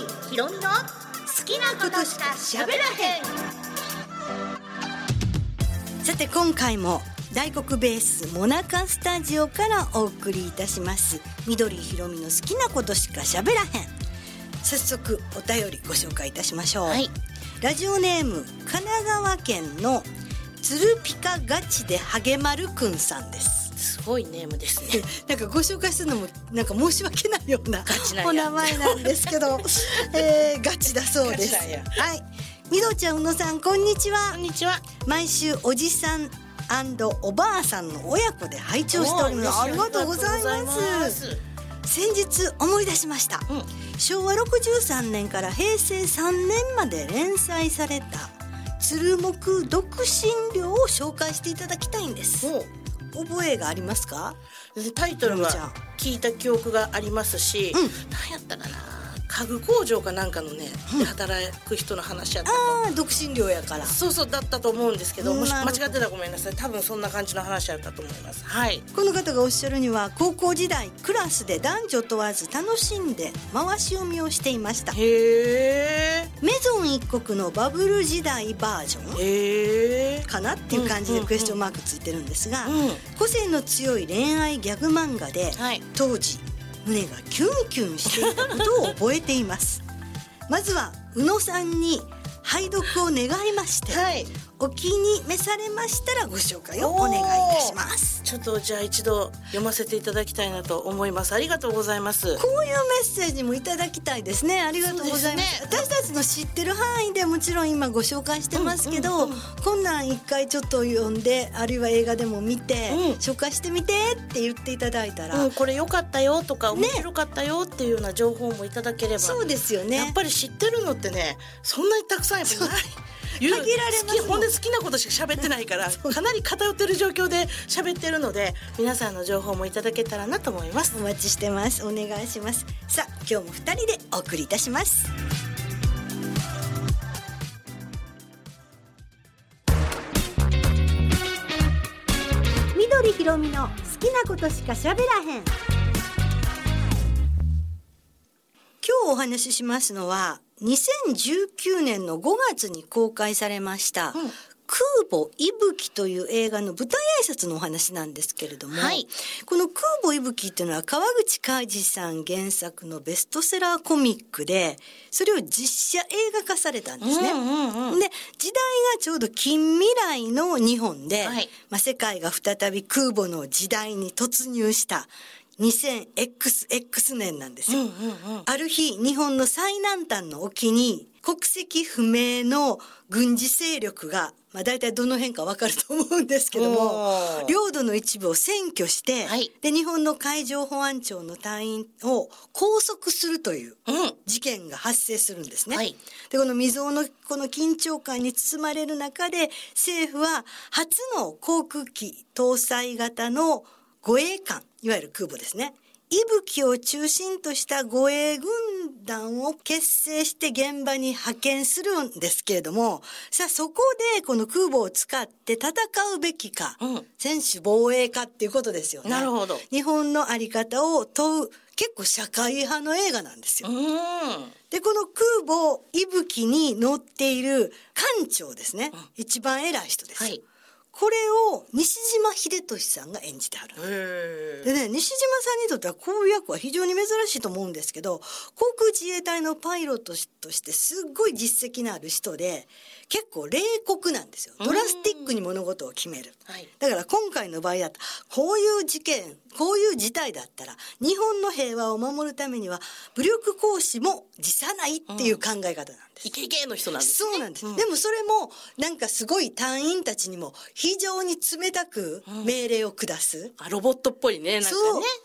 ーひろみの好きなことしか喋らへん。さて今回も大黒ベースモナカスタジオからお送りいたします。緑ひろみの好きなことしか喋らへん。早速お便りご紹介いたしましょう、はい。ラジオネーム神奈川県のつるピカガチで励まるくんさんですすごいネームですね。なんかご紹介するのもなんか申し訳ないようなお名前なんですけど、えー、ガチだそうです。はい。みどちゃんうのさんこんにちは。こんにちは。毎週おじさんおばあさんの親子で拝聴しております。ありがとうございます。先日思い出しました、うん。昭和63年から平成3年まで連載された鶴木独身寮を紹介していただきたいんです。も覚えがありますか？うタイトルは聞いた記憶がありますし、うん。何やったかな？家具工場かなんかのね、で働く人の話やったとああ独身寮やから。そうそうだったと思うんですけどもしなる間違ってたらごめんなさい。多分そんな感じの話やったと思います。はい。この方がおっしゃるには高校時代クラスで男女問わず楽しんで回し読みをしていました。へえメゾン一国のバブル時代バージョン。へえかなっていう感じでクエスチョンマークついてるんですが、うん。個性の強い恋愛ギャグ漫画で、はい。当時胸がキュンキュンしていたことを覚えています。まずは宇野さんに拝読を願いまして、はい。お気に召されましたらご紹介をお願いいたします。ちょっとじゃあ一度読ませていただきたいなと思います。ありがとうございますこういうメッセージもいただきたいですね。ありがとうございます。そうです私たちの知ってる範囲でもちろん今ご紹介してますけど、うんうんこんなん一回ちょっと読んであるいは映画でも見て、うん。紹介してみてって言っていただいたら、うん、これ良かったよとか面白かったよっていうような情報もいただければ、そうですよね。やっぱり知ってるのってねそんなにたくさんやっぱない限られますほんで好きなことしか喋ってないから かなり偏ってる状況で喋ってるので皆さんの情報もいただけたらなと思います。お待ちしてます。お願いします。さあ今日も二人でお送りいたします。緑ひろみの好きなことしか喋らへん。今日お話ししますのは2019年の5月に公開されました、うん。空母いぶきという映画の舞台挨拶のお話なんですけれども、はい。この空母いぶきっていうのは川口海二さん原作のベストセラーコミックで、それを実写映画化されたんですね。うんうんうん。で、時代がちょうど近未来の日本で、はい。まあ、世界が再び空母の時代に突入した 2000XX 年なんですよ。うんうんうん。ある日、日本の最南端の沖に、国籍不明の軍事勢力が、まあ大体どの辺かわかると思うんですけども領土の一部を占拠して、はい。で、日本の海上保安庁の隊員を拘束するといううん。事件が発生するんですね。はい。で、この未曾有のこの緊張感に包まれる中で、政府は初の航空機搭載型の護衛艦、いわゆる空母ですね。伊吹を中心とした護衛軍団を結成して現場に派遣するんですけれども、さあそこでこの空母を使って戦うべきか、うん専守防衛かっていうことですよね。なるほど日本のあり方を問う結構社会派の映画なんですよ。うんで、この空母、息吹に乗っている艦長ですね。一番偉い人です。はいこれを西島秀俊さんが演じてはる。へでね、西島さんにとってはこういう役は非常に珍しいと思うんですけど、航空自衛隊のパイロットとしてすっごい実績のある人で、結構冷酷なんですよ。ドラスティックに物事を決める。はいだから今回の場合だと、こういう事件、こういう事態だったら、日本の平和を守るためには、武力行使も辞さないっていう考え方なんです。イケイケの人なんですねそうなんです。うんでもそれも、なんかすごい隊員たちにも非常に冷たく命令を下す。あロボットっぽいねなんかね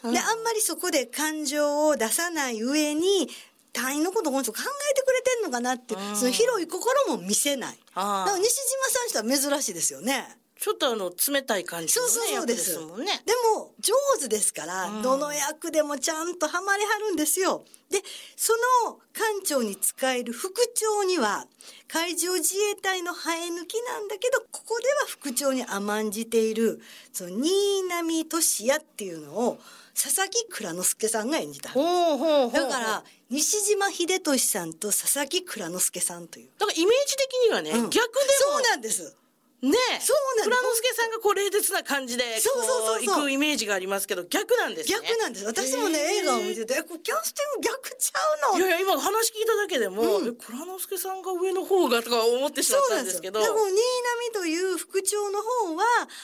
そう。で、あんまりそこで感情を出さない上に、隊員のことこの人考えてくれてんのかなってその広い心も見せない。だから西島さんとは珍しいですよね。ちょっとあの冷たい感じの、ね、そうそうそうです役もんね。でも上手ですから、うんどの役でもちゃんとハマりはるんですよ。で、その艦長に使える副長には、海上自衛隊の生え抜きなんだけど、ここでは副長に甘んじている、その新浪俊也っていうのを、佐々木蔵之介さんが演じた。ほうほうほう。だから、西島秀俊さんと佐々木蔵之介さんという。だからイメージ的にはね、うん逆でもそうなんです。ねそうなんです蔵之介さんがこう冷徹な感じでそうそうそう行くイメージがありますけど逆なんですね。逆なんです。私もね、映画を見てて、え、これキャスティング逆ちゃうの？いやいや今話聞いただけでも、うんえ蔵之介さんが上の方がとか思ってしまったんですけど。でも、新浪という副長の方は、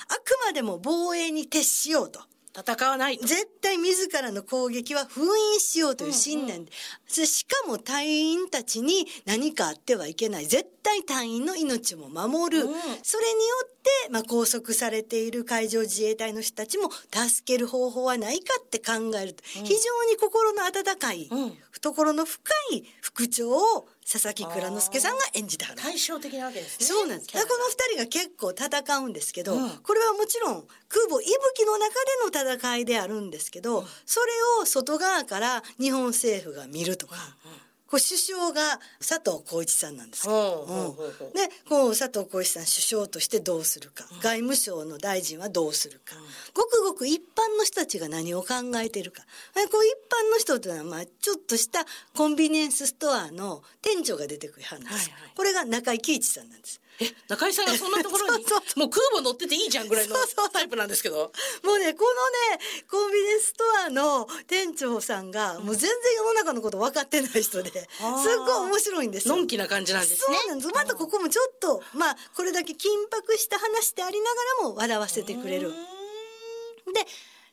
あくまでも防衛に徹しようと。戦わないと。絶対自らの攻撃は封印しようという信念で、それしかも隊員たちに何かあってはいけない。絶対隊員の命も守る。うんそれによって、まあ、拘束されている海上自衛隊の人たちも助ける方法はないかって考えると、非常に心の温かい、うん懐の深い副長を佐々木蔵之介さんが演じた。はる対照的なわけですね。そうなんです。この二人が結構戦うんですけど、うん。これはもちろん空母息吹の中での戦いであるんですけど、それを外側から日本政府が見るとか、こう首相が佐藤浩一さんなんですけど、ほうほうほうほう。でこう佐藤浩一さん首相としてどうするか、外務省の大臣はどうするか、ごくごく一般の人たちが何を考えているか。えこう一般の人というのは、まあ、ちょっとしたコンビニエンスストアの店長が出てくるはんです、はいはい。これが中井貴一さんなんです。え、中井さんがそんなところに、そうそもう空母乗ってていいじゃんぐらいのタイプなんですけど。もうね、このね、コンビニエンスストアの店長さんが、もう全然世の中のこと分かってない人で、すっごい面白いんですよ。のんきな感じなんですね。そうなんです。またここもちょっと、まあ、これだけ緊迫した話でありながらも笑わせてくれる。で、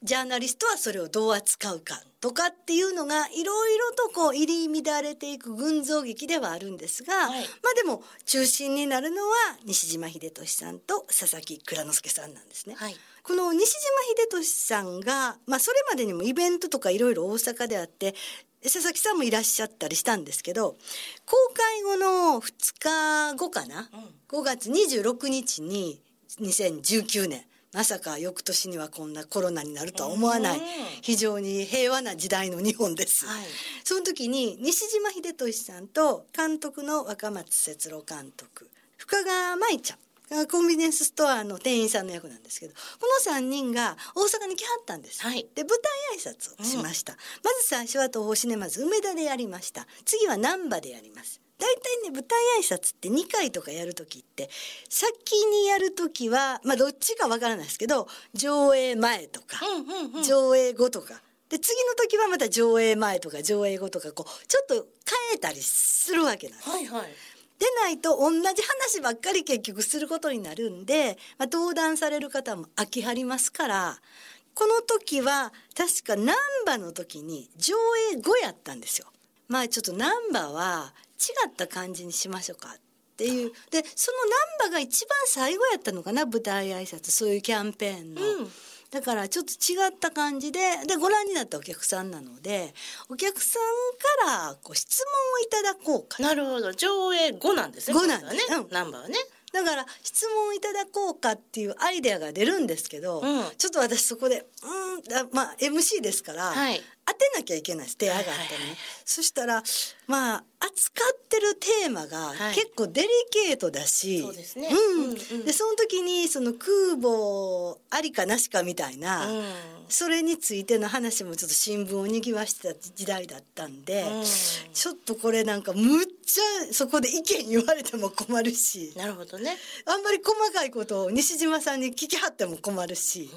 ジャーナリストはそれをどう扱うかとかっていうのがいろいろとこう入り乱れていく群像劇ではあるんですが、はいまあでも中心になるのは西島秀俊さんと佐々木蔵之介さんなんですね。はいこの西島秀俊さんが、まあそれまでにもイベントとかいろいろ大阪であって、佐々木さんもいらっしゃったりしたんですけど、公開後の2日後かな、5月26日に2019年、まさか翌年にはこんなコロナになるとは思わないうん、非常に平和な時代の日本です。はい。その時に西島秀俊さんと監督の若松節郎監督深川舞ちゃん。がコンビニエンスストアの店員さんの役なんですけどこの3人が大阪に来はったんです、はい。で舞台挨拶をしました、まず最初は東宝シネマズ梅田でやりました。次は難波でやります。大体ね舞台挨拶って2回とかやる時って先にやる時はまあどっちかわからないですけど上映前とか、うんうんうん。上映後とか。で次の時はまた上映前とか上映後とかこうちょっと変えたりするわけなんです。はいはい。でないと同じ話ばっかり結局することになるんで、まあ、登壇される方も飽きはりますからこの時は確か難波の時に上映後やったんですよ。まあちょっと難波は違った感じにしましょうかっていうでその難波が一番最後やったのかな舞台挨拶そういうキャンペーンの。うんだからちょっと違った感じででご覧になったお客さんなのでお客さんからこう質問をいただこうかなるほど。上映後なんですね。後なんですねう。んナンバーはね。だから質問いただこうかっていうアイデアが出るんですけど、うんちょっと私そこでうんだまあ MC ですから、はい当てなきゃいけないです手上がったらね、はいはいはい。そしたらまあ扱ってるテーマがはい。結構デリケートだし、そうですね。うん。うんうん。でその時にその空母ありかなしかみたいな、うん。それについての話もちょっと新聞をにぎわしてた時代だったんで、うん。ちょっとこれなんかむっちゃそこで意見言われても困るしなるほどね。あんまり細かいことを西島さんに聞きはっても困るし、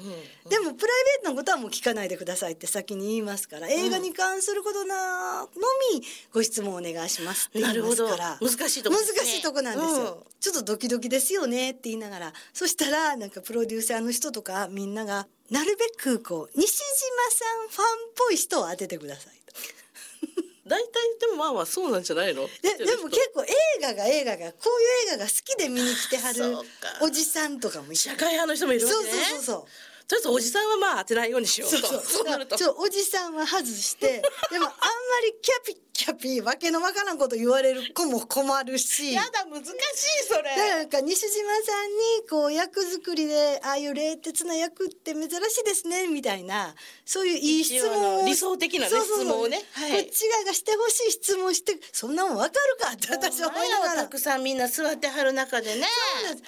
うん。でもプライベートのことはもう聞かないでくださいって先に言いますから映画に関することなのみご質問お願いしますって言いますから。難しいとこね。難しいとこなんですよ、うん。ちょっとドキドキですよねって言いながら。そしたらなんかプロデューサーの人とかみんながなるべくこう西島さんファンっぽい人を当ててくださいと。大体でもまあまあそうなんじゃないの？ででも結構映画が映画がこういう映画が好きで見に来てはるそうか。おじさんとかもいて社会派の人もいるわそうけねそうそうそうとりあえずおじさんはまあ当てないようにしようと。そうそう。そうなると。おじさんは外して でもあんまりキャピキャピーわけのわからんこと言われる子も困るし。やだ難しいそれ。なんか西島さんにこう役作りでああいう冷徹な役って珍しいですねみたいな。そういういい質問理想的なねそうそうそう。質問をね。はい。こっち側がしてほしい質問してそんなもんわかるかって私は思いながら。たくさんみんな座ってはる中でね。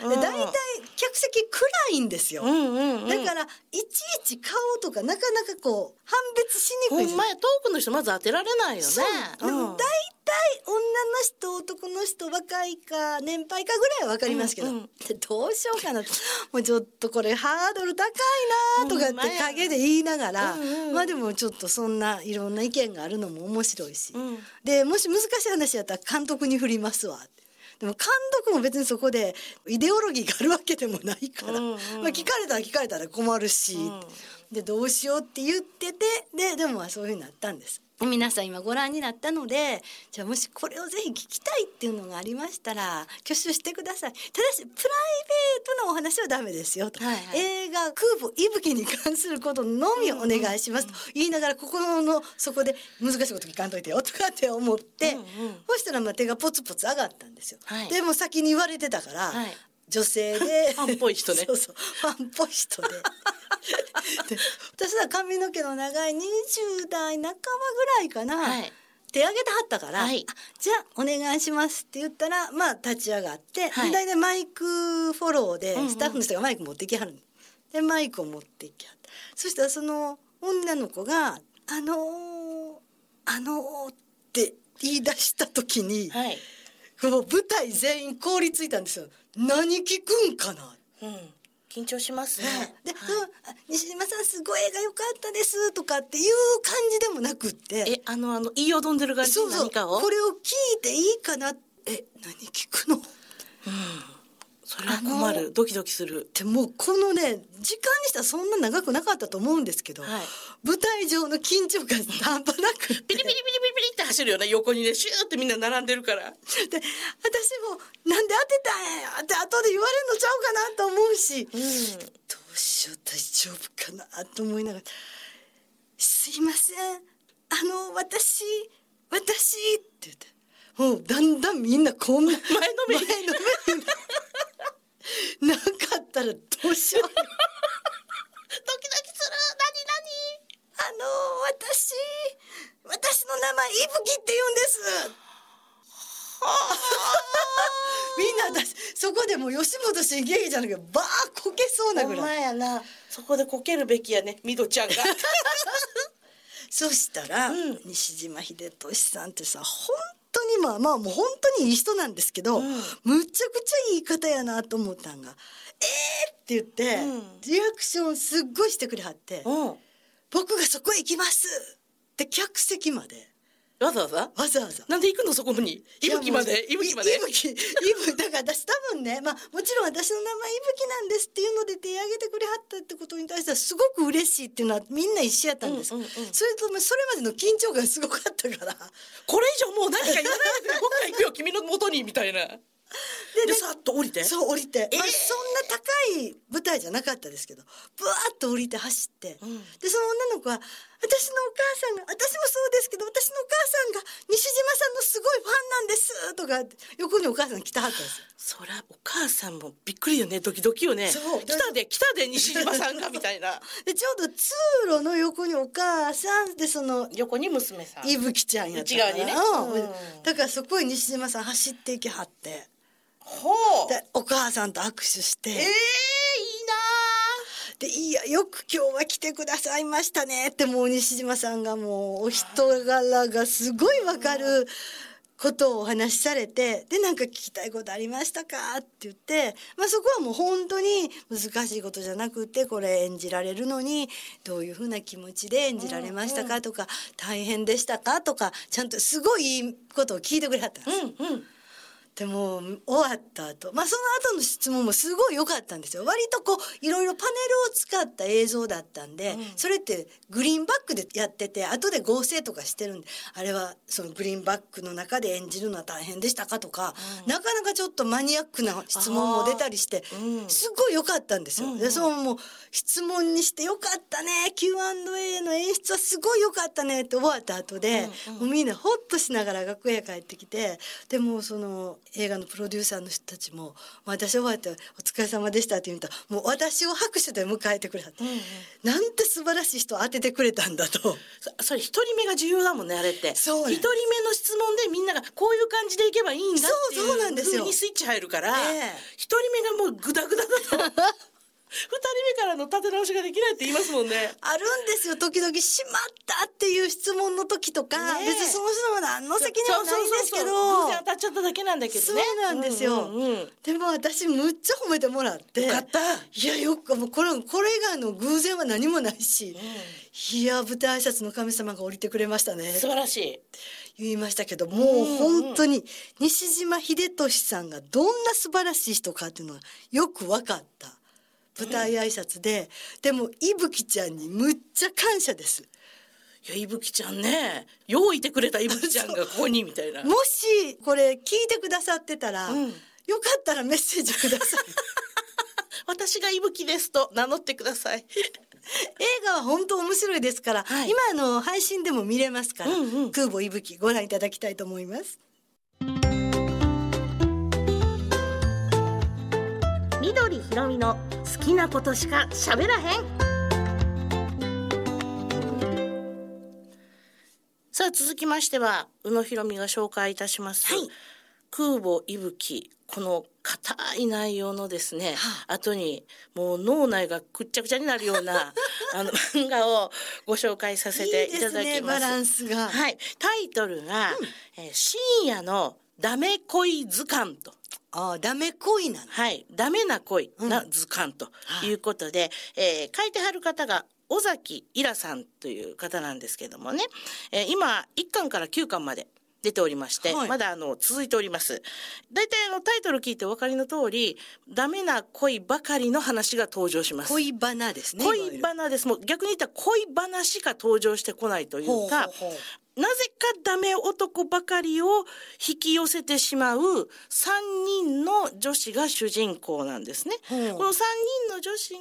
で大体客席暗いんですよ、うんうんうん。だからいちいち顔とかなかなかこう判別しにくい。ほんまや遠くの人まず当てられないよね。でも大体女の人男の人若いか年配かぐらいは分かりますけど、うんうん。でどうしようかなと。もうちょっとこれハードル高いなとかって陰で言いながら、うんうんまあでもちょっとそんないろんな意見があるのも面白いし、うん。でもし難しい話やったら監督に振りますわでも監督も別にそこでイデオロギーがあるわけでもないから、うんうんまあ、聞かれたら聞かれたら困るし、うんでどうしようって言っててででもまあそういうふうになったんです。皆さん今ご覧になったのでじゃあもしこれをぜひ聞きたいっていうのがありましたら挙手してください。ただしプライベートなお話はダメですよと、はいはい。映画「空母息吹」に関することのみお願いしますと。言いながら心の底で難しいこと聞かんといてよとかって思って、うんうん。そしたらまあ手がポツポツ上がったんですよ、はい。でも先に言われてたから、はい。女性で。ファンっぽい人ね。そうそう。ファンっぽい人でで 私は髪の毛の長い20代半ばぐらいかな、はい。手挙げてはったから、はい。あじゃあお願いしますって言ったらまあ立ち上がって、はい。で大体マイクフォローでうんうんスタッフの人がマイク持ってきはるの。でマイクを持ってきはったそしたらその女の子が「あのー、あのー」って言い出した時に、はい。もう舞台全員凍りついたんですよ。何聞くんかな。うん緊張しますね。で、はい。うんあ西島さんすごい映画良かったですとかっていう感じでもなくって。えあのあの言いよどんでる感じそうそう。何かを？これを聞いていいかなえ何聞くの？っそれは困あるドキドキする。てもうこのね時間にしたらそんな長くなかったと思うんですけど、はい。舞台上の緊張感半端なく。ピリピリピリピリピリって走るよね横にねシューってみんな並んでるから。で私もなんで当てたんやって後で言われるのちゃうかなと思うし、うん。どうしよう大丈夫かなと思いながら「すいません。あの私私」って言って。もうだんだんみんなこんな前のめり。前のめりにな なかったらどうしよう。ドキドキする。あの私。私の名前いぶきって言うんです。みんな私そこでもう吉本新喜劇じゃなくてバーこけそうな何ほんまぐらいやな。そこでこけるべきやねミドちゃんが。そしたら、うん。西島秀俊さんってさ本当にまあまあもう本当にいい人なんですけど、うんむちゃくちゃいい方やなと思ったんが「えー!」って言って、うんリアクションすっごいしてくれはってうん「僕がそこへ行きます!」って客席までわざわざ？わざわざ。なんで行くのそこに？いぶきまで？いぶきまで？いぶきいぶだから私多分ねまあもちろん私の名前いぶきなんですっていうので手挙げてくれはったってことに対してはすごく嬉しいっていうのはみんな一緒やったんです、うんうんうん。それともそれまでの緊張感がすごかったから。これ以上もう何か言わないでくれ僕が行くよ君の元にみたいな。でさっと降りて？そう降りて、まあ、えーそんな高い舞台じゃなかったですけどブワーッと降りて走って、うん。でその女の子は「私のお母さんが私もそうですけど私のお母さんが西島さんのすごいファンなんです」とか横にお母さん来たはったんですよ。そりゃお母さんもびっくりよねドキドキよね。そう。来たで来たで西島さんがみたいな。でちょうど通路の横にお母さんでその横に娘さんいぶきちゃんやったから内側にねうん。うん。だからそこへ西島さん走っていきはって。ほう。でお母さんと握手して。えー、いいなでいやよく今日は来てくださいましたね。ってもう西島さんがもうお人柄がすごいわかることをお話しされてでなんか聞きたいことありましたか？って言って、まあ、そこはもう本当に難しいことじゃなくてこれ演じられるのにどういうふうな気持ちで演じられましたか？とか、大変でしたか？とかちゃんとすごいいいことを聞いてくれはったんです。うんうんでも終わった後、まあその後の質問もすごい良かったんですよ。割とこういろいろパネルを使った映像だったんで、うん。それってグリーンバックでやってて後で合成とかしてるんであれはそのグリーンバックの中で演じるのは大変でしたかとか、うん。なかなかちょっとマニアックな質問も出たりして、うん。すごい良かったんですよ。うんうん。でそのもう質問にして良かったね Q&A の演出はすごい良かったねって終わった後で、うんうん。もうみんなホッとしながら楽屋帰ってきてでもその映画のプロデューサーの人たちも「私終わってお疲れ様でした」って言うともう私を拍手で迎えてくれた、うんうん。なんて素晴らしい人を当ててくれたんだと。そそれ一人目が重要だもんねあれって。そうね一人目の質問でみんながこういう感じでいけばいいんだっていうそうにスイッチ入るからええ。一、人目がもうグダグダだと。二 人目からの立て直しができないって言いますもんね。あるんですよ。時々「しまった」っていう質問の時とか、ねえ。別にその人も何の責任もないんですけど。そう当たっちゃっただけなんだけどね。そうなんですよ、うんうんうん。でも私むっちゃ褒めてもらって。よかった。いやよくもうこれこれ以外の偶然は何もないし、いや舞台挨拶の神様が降りてくれましたね。素晴らしい。言いましたけどもう本当に西島秀俊さんがどんな素晴らしい人かっていうのがよく分かった舞台挨拶で、でも伊吹ちゃんにむっちゃ感謝です。いやいぶきちゃんねよういてくれたいぶきちゃんが ここにみたいな。もしこれ聞いてくださってたら、うん。よかったらメッセージください。私がいぶきですと名乗ってください。映画は本当面白いですから、はい。今あの配信でも見れますから、うんうん。空母いぶきご覧いただきたいと思いますひろみの好きなことしか喋らへん。さあ続きましては宇野ひろみが紹介いたします、はい。空母いぶきこの硬い内容のですね、は後にもう脳内がくっちゃくちゃになるような あの漫画をご紹介させていただきます。いいですねバランスが、はい、タイトルが、えー深夜のダメ恋図鑑とああダメ恋なの？はい、ダメな恋。なうん。図鑑とはいいうことで、えー書いてはる方が尾崎イラさんという方なんですけどもね、えー今1巻から9巻まで出ておりまして、はい。まだあの続いております。大体あのタイトル聞いてお分かりの通り、ダメな恋ばかりの話が登場します。恋バナですね恋る。バナです。もう逆に言ったら恋話しか登場してこないというほうか、ほうほうなぜかダメ男ばかりを引き寄せてしまう3人の女子が主人公なんですね。この3人の女子が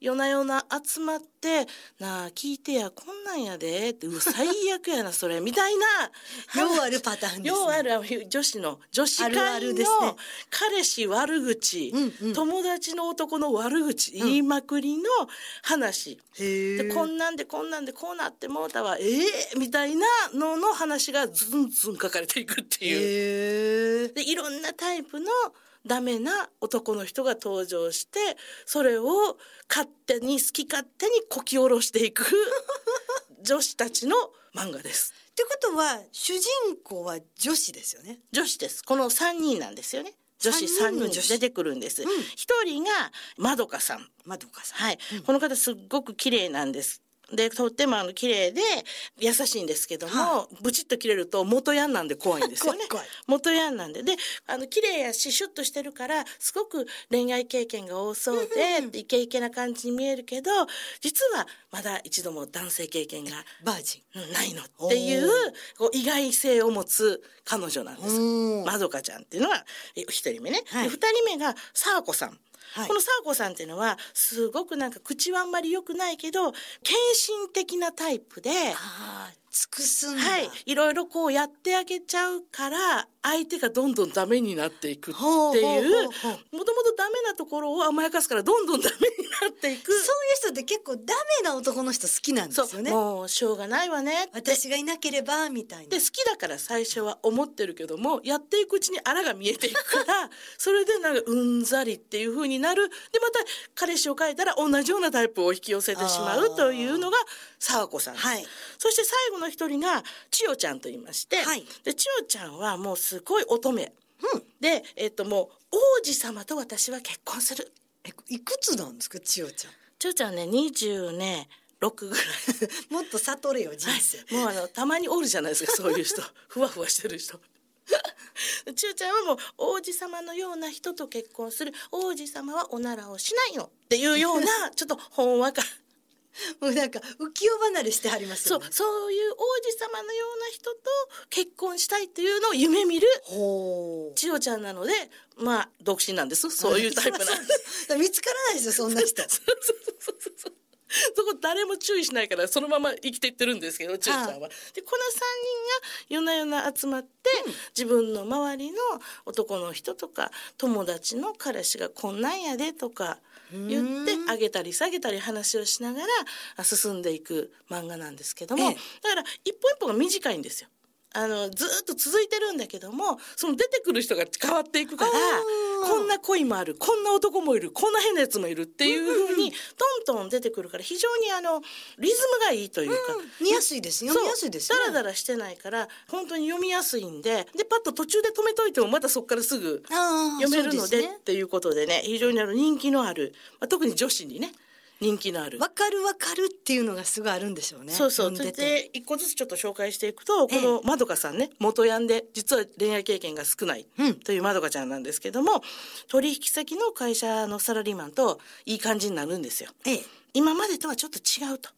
夜な夜な集まって「なあ聞いてやこんなんやで」って「うわ最悪やなそれ」みたいな ようあるパターンですね。ようある女子の女子会の彼氏悪口、うんうん。友達の男の悪口言いまくりの話。へえでこんなんでこんなんでこうなってもうたわええみたいなのの話がずんずん書かれていくっていう。でいろんなタイプのダメな男の人が登場してそれを勝手に好き勝手にこき下ろしていく 女子たちの漫画です。ってことは主人公は女子ですよね？女子です。この3人なんですよね。女子3三人出てくるんです。うん一人がまどかさん。まどかさんはい、この方すっごく綺麗なんです。で、とってもあの綺麗で優しいんですけども、はブチッと切れると元ヤンなんで怖いんですよね。怖い怖い元ヤンなんで。で、あの綺麗やし、シュッとしてるから、すごく恋愛経験が多そうで、イケイケな感じに見えるけど、実はまだ一度も男性経験がバージンうんないのっていうこう意外性を持つ彼女なんです。まどかちゃんっていうのがえ一人目ね。はい人目がさあこさん。はいこのさあこさんっていうのはすごくなんか口はあんまり良くないけど献身的なタイプで。尽くすんだ。はい、いろいろこうやってあげちゃうから相手がどんどんダメになっていくっていうもともとダメなところを甘やかすからどんどんダメになっていく。そういう人って結構ダメな男の人好きなんですよね。もうしょうがないわね私がいなければみたいな。で好きだから最初は思ってるけどもやっていくうちにあらが見えていくから それでなんかうんざりっていう風になる。でまた彼氏を変えたら同じようなタイプを引き寄せてしまうというのが沢子さん。です、はい。そして最後の一人が千代ちゃんと言いまして、はい。で千代ちゃんはもうすごい乙女、で、えっともう王子様と私は結婚する。えいくつなんですか千代ちゃん？千代ちゃんね20ね6ぐらい。もっと悟れよ人生、もうあのたまにおるじゃないですかそういう人。ふわふわしてる人。千代ちゃんはもう王子様のような人と結婚する。王子様はおならをしないの。っていうような ちょっとほんわか もうなんか浮世離れしてはりますそう。そういう王子様のような人と結婚したいっていうのを夢見る。千代ちゃんなのでまあ独身なんですそういうタイプなんです。見つからないですよ、そんな人。そうそうそうそうそこ誰も注意しないからそのまま生きていってるんですけど千代ちゃんは。でこの3人が夜な夜な集まって、自分の周りの男の人とか友達の彼氏がこんなんやでとか言ってうん。上げたり下げたり話をしながらあ進んでいく漫画なんですけども、ええ。だから一本一本が短いんですよ。あのずーっと続いてるんだけどもその出てくる人が変わっていくからこんな恋もあるこんな男もいるこんな変なやつもいるっていうふうにトントン出てくるから非常にあのリズムがいいというか。見やすいです。読みやすいですね。ダラダラしてないから本当に読みやすいんででパッと途中で止めといてもまたそこからすぐ読めるのでねっていうことでね非常にあの人気のある、まあ、特に女子にね人気のあるわかるわかるっていうのがすごいあるんでしょうね。そうそう。それで一個ずつちょっと紹介していくと、こええのまどかさんね、元ヤンで、実は恋愛経験が少ないうんというまどかちゃんなんですけども、取引先の会社のサラリーマンといい感じになるんですよ。ええ。今までとはちょっと違うと。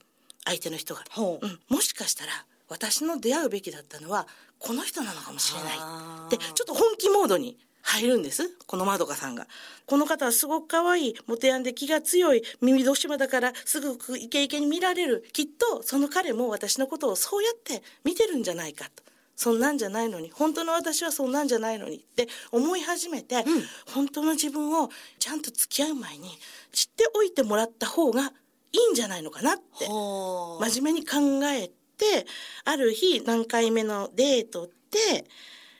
相手の人が。ほううん。もしかしたら、私の出会うべきだったのは、この人なのかもしれない。で、ちょっと本気モードに入るんです。このまどかさんが。この方はすごく可愛い、モテヤンで気が強い、耳戸島だからすぐイケイケに見られる。きっとその彼も私のことをそうやって見てるんじゃないかと。そんなんじゃないのに、本当の私はそんなんじゃないのにって思い始めて、本当の自分をちゃんと付き合う前に知っておいてもらった方がいいんじゃないのかなって。真面目に考えてある日何回目のデートで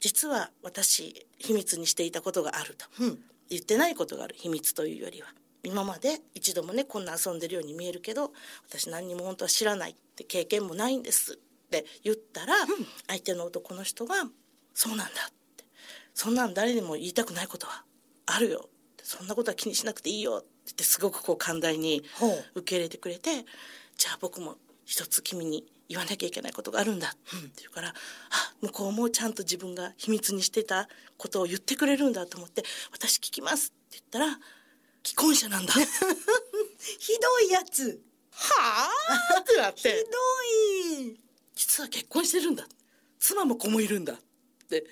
実は私秘密にしていたことがあると、うん。言ってないことがある。秘密というよりは。今まで一度もねこんな遊んでるように見えるけど私何にも本当は知らないって経験もないんですって言ったら、相手の男の人が「そうなんだ」って「そんなん誰にも言いたくないことはあるよ」そんなことは気にしなくていいよってすごくこう寛大に受け入れてくれてじゃあ僕も一つ君に言わなきゃいけないことがあるんだ。って言うから、あ向こうもちゃんと自分が秘密にしてたことを言ってくれるんだと思って私聞きますって言ったら既婚者なんだ。は ひどいやつ。あ？ってなっひてどい。実は結婚してるんだ。妻も子もいるんだ。って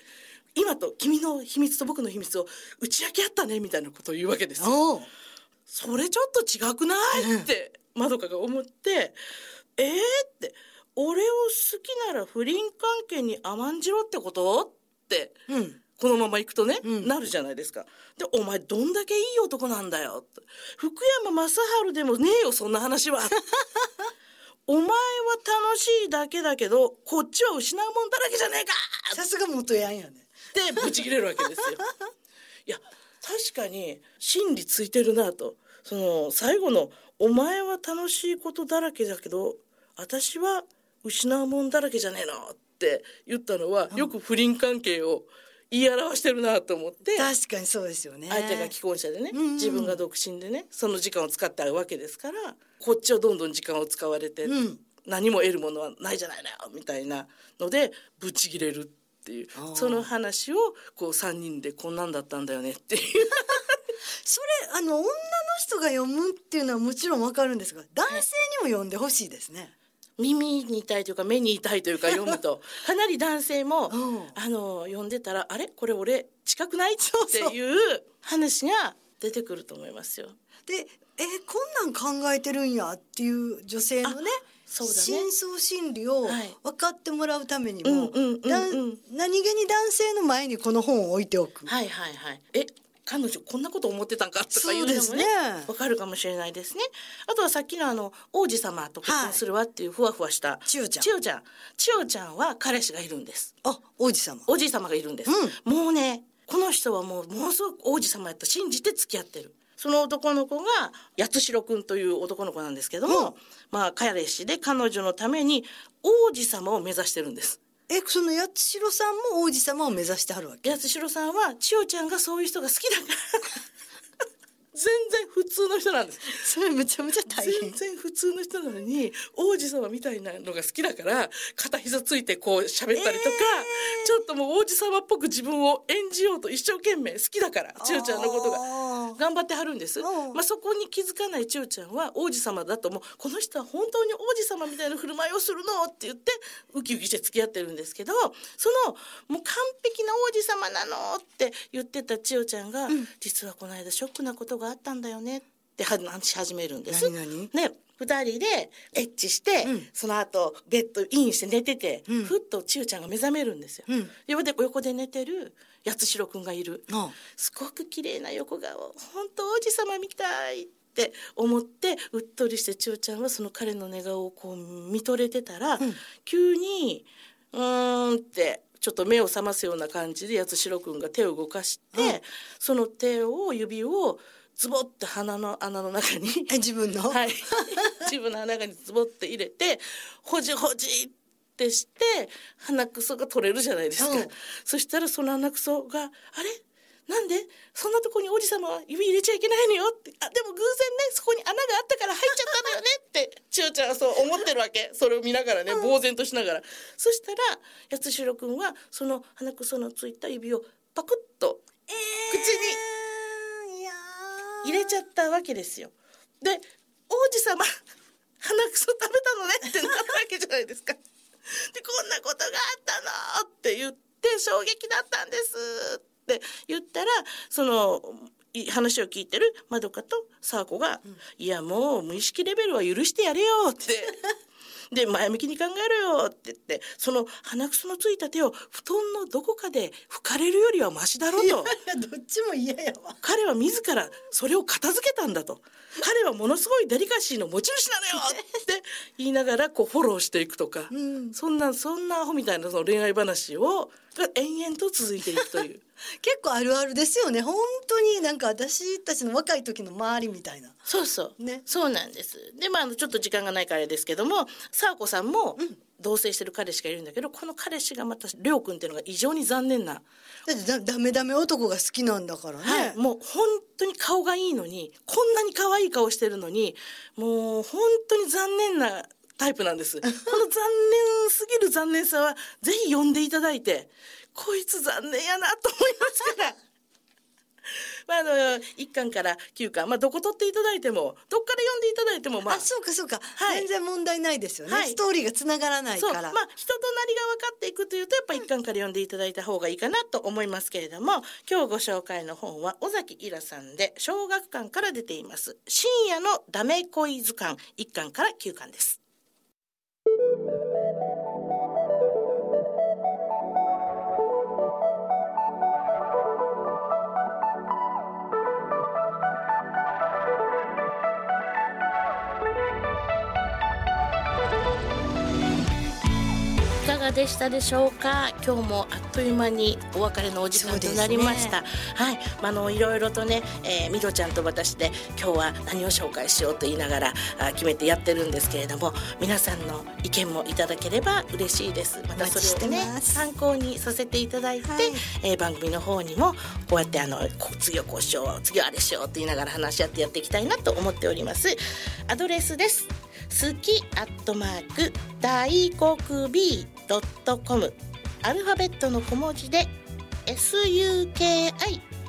今と君の秘密と僕の秘密を打ち明け合ったねみたいなことを言うわけですよ。それちょっと違くない？ってまどかが思って「えー?」って「俺を好きなら不倫関係に甘んじろってこと?」ってうん。このまま行くとね、うんなるじゃないですか。で「お前どんだけいい男なんだよ」って「福山雅治でもねえよそんな話は」お前は楽しいだけだけどこっちは失うもんだらけじゃねえかさすが元ヤンやね。ってブチ切れるわけですよ。いや確かに真理ついてるなとその最後の「お前は楽しいことだらけだけど私は失うもんだらけじゃねえの」って言ったのは、よく不倫関係を言い表してるなと思って。確かにそうですよね。相手が既婚者でね、自分が独身でねその時間を使ってあるわけですからこっちはどんどん時間を使われて、うん何も得るものはないじゃないのよみたいなのでブチギレるっていうその話をこう3人でこんなんだったんだよねっていう それあの女の人が読むっていうのはもちろんわかるんですが男性にも読んでほしいですね。耳に痛いというか目に痛いというか読むと かなり男性もうん。あの読んでたらあれ？これ俺近くない？っていう話が出てくると思いますよ。でえこんなん考えてるんやっていう女性のねそうだね。深層心理をはい。分かってもらうためにもうんうんうんうん。だ何気に男性の前にこの本を置いておく。はいはいはい。え彼女こんなこと思ってたんかとかいうのもね。そうですねわかるかもしれないですね。あとはさっきのあの王子様と結婚するわっていうふわふわした千代ちゃん。千代ちゃん。千代ちゃんは彼氏がいるんです。あ王子様。おじい様がいるんです、うもうねこの人はもうものすごく王子様やと信じて付き合ってる。その男の子が八代くんという男の子なんですけども、うん。まあ彼氏で彼女のために王子様を目指してるんですえその八代さんも王子様を目指してはるわけ？八代さんは千代ちゃんがそういう人が好きだから全然普通の人なんです。それめちゃめちゃ大変。全然普通の人なのに王子様みたいなのが好きだから片膝ついてこう喋ったりとか、ちょっともう王子様っぽく自分を演じようと一生懸命好きだから千代ちゃんのことが。頑張ってはるんです、うん。まあ、そこに気づかない千代ちゃんは王子様だともうこの人は本当に王子様みたいな振る舞いをするのって言ってウキウキして付き合ってるんですけどそのもう完璧な王子様なのって言ってた千代ちゃんが、実はこの間ショックなことがあったんだよねって話し始めるんです。何々ね二人でエッチして、うん。その後ベッドインして寝てて、うん。ふっと千代ちゃんが目覚めるんですよ。うん。横で横で寝てる八代くんがいる。あすごく綺麗な横顔。本当王子様みたいって思ってうっとりして千代ちゃんはその彼の寝顔をこう見とれてたら、ん。急にうーんってちょっと目を覚ますような感じで八代くんが手を動かして、うん。その手を指をズボって鼻の穴の中に。え自分の、はい、自分の穴にズボって入れてほじほじってして鼻くそが取れるじゃないですか、うん。そしたらその鼻くそが「あれ？なんで？そんなとこに王子様は指入れちゃいけないのよ」って「あでも偶然ねそこに穴があったから入っちゃったのよね」って千代ちゃんはそう思ってるわけ。それを見ながらね呆然としながら、そしたら八代君はその鼻くそのついた指をパクッとえ口ににいやー入れちゃったわけですよ。で王子様 鼻くそ食べたのねってなったわけじゃないですか。でこんなことがあったのって言って衝撃だったんですって言ったらそのい話を聞いてるまどかとサーコが「いやもう無意識レベルは許してやれよ」って。で前向きに考えろよって言ってその鼻くそのついた手を布団のどこかで拭かれるよりはマシだろうと。いやどっちも嫌やわ。彼は自らそれを片付けたんだと。彼はものすごいデリカシーの持ち主なのよって言いながらこうフォローしていくとか、うん。そんなそんなアホみたいなその恋愛話をが延々と続いていくという。結構あるあるですよね。本当になんか私たちの若い時の周りみたいな。そうそう、ね。そうなんです。でまああのちょっと時間がないからですけども佐和子さんも同棲してる彼氏がいるんだけどこの彼氏がまた亮君っていうのが異常に残念な。だってだダメダメ男が好きなんだからね、はい、もう本当に顔がいいのにこんなに可愛い顔してるのにもう本当に残念なタイプなんです。この残念すぎる残念さはぜひ呼んでいただいてこいつ残念やなと思いますから。まあ、あの1巻から9巻、まあ、どこ取っていただいてもどっから読んでいただいてもまあ。あそうかそうか、はい。全然問題ないですよね、はい。ストーリーがつながらないから。あ人となりが分かっていくというとやっぱ一巻から読んでいただいた方がいいかなと思いますけれども今日ご紹介の本は尾崎イラさんで小学館から出ています深夜のダメ恋図鑑一巻から九巻ですがでしたでしょうか？今日もあっという間にお別れのお時間となりました、はい、まああのいろいろとね、えー、みどちゃんと私で今日は何を紹介しようと言いながらあ決めてやってるんですけれども皆さんの意見もいただければ嬉しいです。またそれをね参考にさせていただいて、はい。えー番組の方にもこうやってあのこ次はこうしよう次はあれしようって言いながら話し合ってやっていきたいなと思っております。アドレスです。好きアットマーク大国 B ドットコム。アルファベットの小文字で SUKI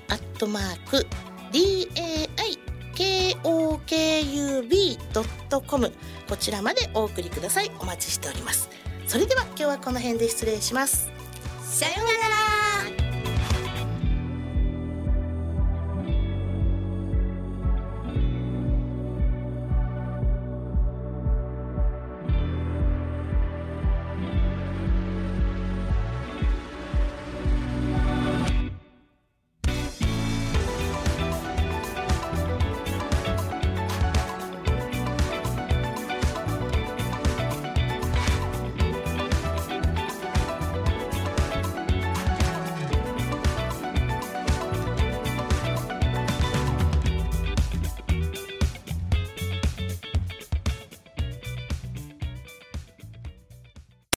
アットマーク DAIKOKUB ドットコム。こちらまでお送りください。お待ちしております。それでは今日はこの辺で失礼します。さようなら。